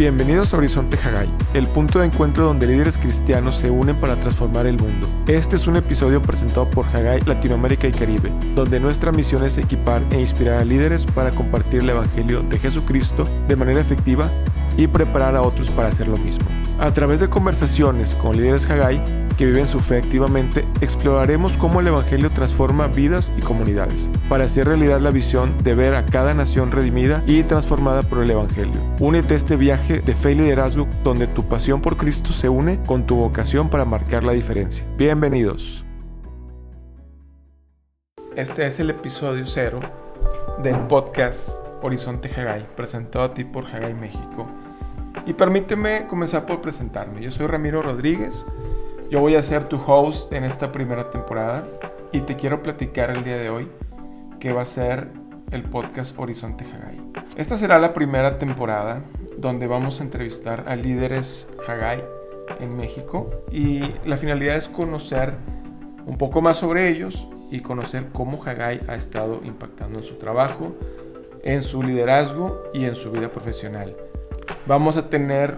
Bienvenidos a Horizonte Hagai, el punto de encuentro donde líderes cristianos se unen para transformar el mundo. Este es un episodio presentado por Hagai Latinoamérica y Caribe, donde nuestra misión es equipar e inspirar a líderes para compartir el Evangelio de Jesucristo de manera efectiva y preparar a otros para hacer lo mismo. A través de conversaciones con líderes Hagai que viven su fe activamente, exploraremos cómo el Evangelio transforma vidas y comunidades, para hacer realidad la visión de ver a cada nación redimida y transformada por el Evangelio. Únete a este viaje de fe y liderazgo donde tu pasión por Cristo se une con tu vocación para marcar la diferencia. Bienvenidos. Este es el episodio cero del podcast Horizonte Hagai, presentado a ti por Hagai México. Y permíteme comenzar por presentarme. Yo soy Ramiro Rodríguez, yo voy a ser tu host en esta primera temporada y te quiero platicar el día de hoy que va a ser el podcast Horizonte Hagai. Esta será la primera temporada donde vamos a entrevistar a líderes Hagai en México y la finalidad es conocer un poco más sobre ellos y conocer cómo Hagai ha estado impactando en su trabajo, en su liderazgo y en su vida profesional. Vamos a tener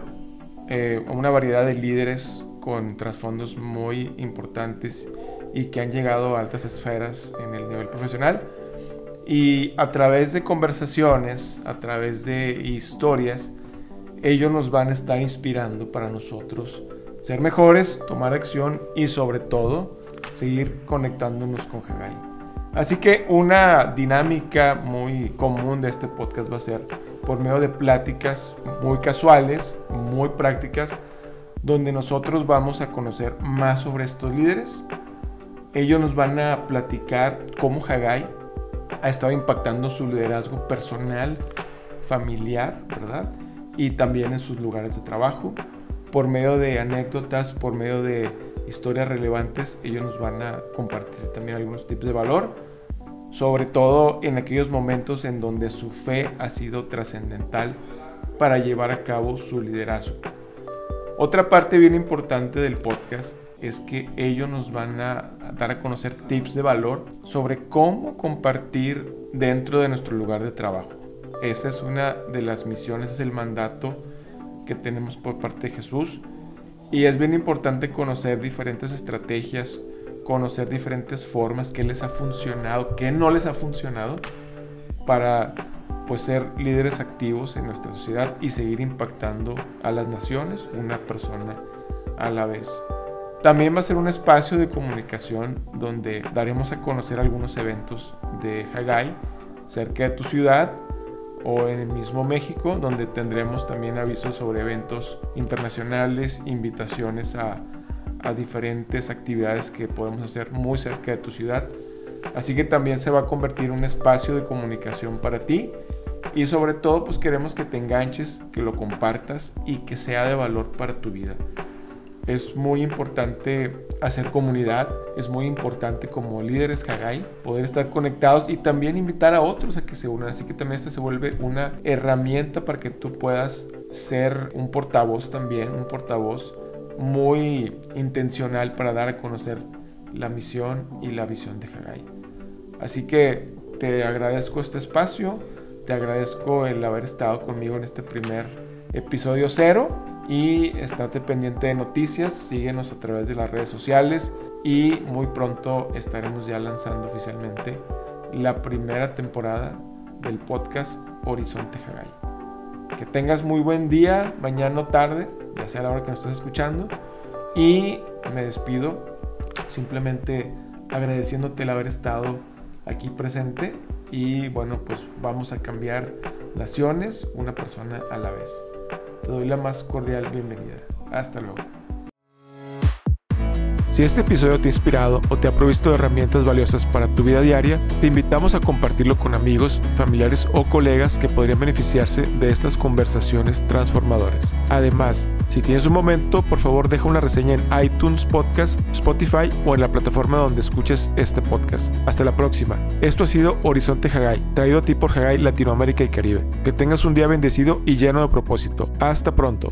eh, una variedad de líderes con trasfondos muy importantes y que han llegado a altas esferas en el nivel profesional. Y a través de conversaciones, a través de historias, ellos nos van a estar inspirando para nosotros ser mejores, tomar acción y sobre todo seguir conectándonos con Hagai. Así que una dinámica muy común de este podcast va a ser por medio de pláticas muy casuales, muy prácticas, donde nosotros vamos a conocer más sobre estos líderes. Ellos nos van a platicar cómo Hagai ha estado impactando su liderazgo personal, familiar, ¿verdad? Y también en sus lugares de trabajo. Por medio de anécdotas, por medio de historias relevantes, ellos nos van a compartir también algunos tips de valor, sobre todo en aquellos momentos en donde su fe ha sido trascendental para llevar a cabo su liderazgo. Otra parte bien importante del podcast es que ellos nos van a dar a conocer tips de valor sobre cómo compartir dentro de nuestro lugar de trabajo. Esa es una de las misiones, es el mandato que tenemos por parte de Jesús. Y es bien importante conocer diferentes estrategias, conocer diferentes formas, qué les ha funcionado, qué no les ha funcionado, para pues ser líderes activos en nuestra sociedad y seguir impactando a las naciones una persona a la vez. También va a ser un espacio de comunicación donde daremos a conocer algunos eventos de Hagai cerca de tu ciudad o en el mismo México, donde tendremos también avisos sobre eventos internacionales, invitaciones a, diferentes actividades que podemos hacer muy cerca de tu ciudad. Así que también se va a convertir en un espacio de comunicación para ti y sobre todo pues queremos que te enganches, que lo compartas y que sea de valor para tu vida. Es muy importante hacer comunidad, es muy importante como líderes Hagai poder estar conectados y también invitar a otros a que se unan. Así que también esto se vuelve una herramienta para que tú puedas ser un portavoz también, un portavoz muy intencional para dar a conocer la misión y la visión de Hagai. Así que te agradezco este espacio, te agradezco el haber estado conmigo en este primer episodio cero y estate pendiente de noticias, síguenos a través de las redes sociales y muy pronto estaremos ya lanzando oficialmente la primera temporada del podcast Horizonte Hagai. Que tengas muy buen día, mañana o tarde, ya sea la hora que nos estés escuchando. Y me despido simplemente agradeciéndote el haber estado aquí presente y bueno, pues vamos a cambiar naciones una persona a la vez. Te doy la más cordial bienvenida. Hasta luego. Si este episodio te ha inspirado o te ha provisto de herramientas valiosas para tu vida diaria, te invitamos a compartirlo con amigos, familiares o colegas que podrían beneficiarse de estas conversaciones transformadoras. Además, si tienes un momento, por favor deja una reseña en iTunes Podcast, Spotify o en la plataforma donde escuches este podcast. Hasta la próxima. Esto ha sido Horizonte Hagai, traído a ti por Hagai Latinoamérica y Caribe. Que tengas un día bendecido y lleno de propósito. Hasta pronto.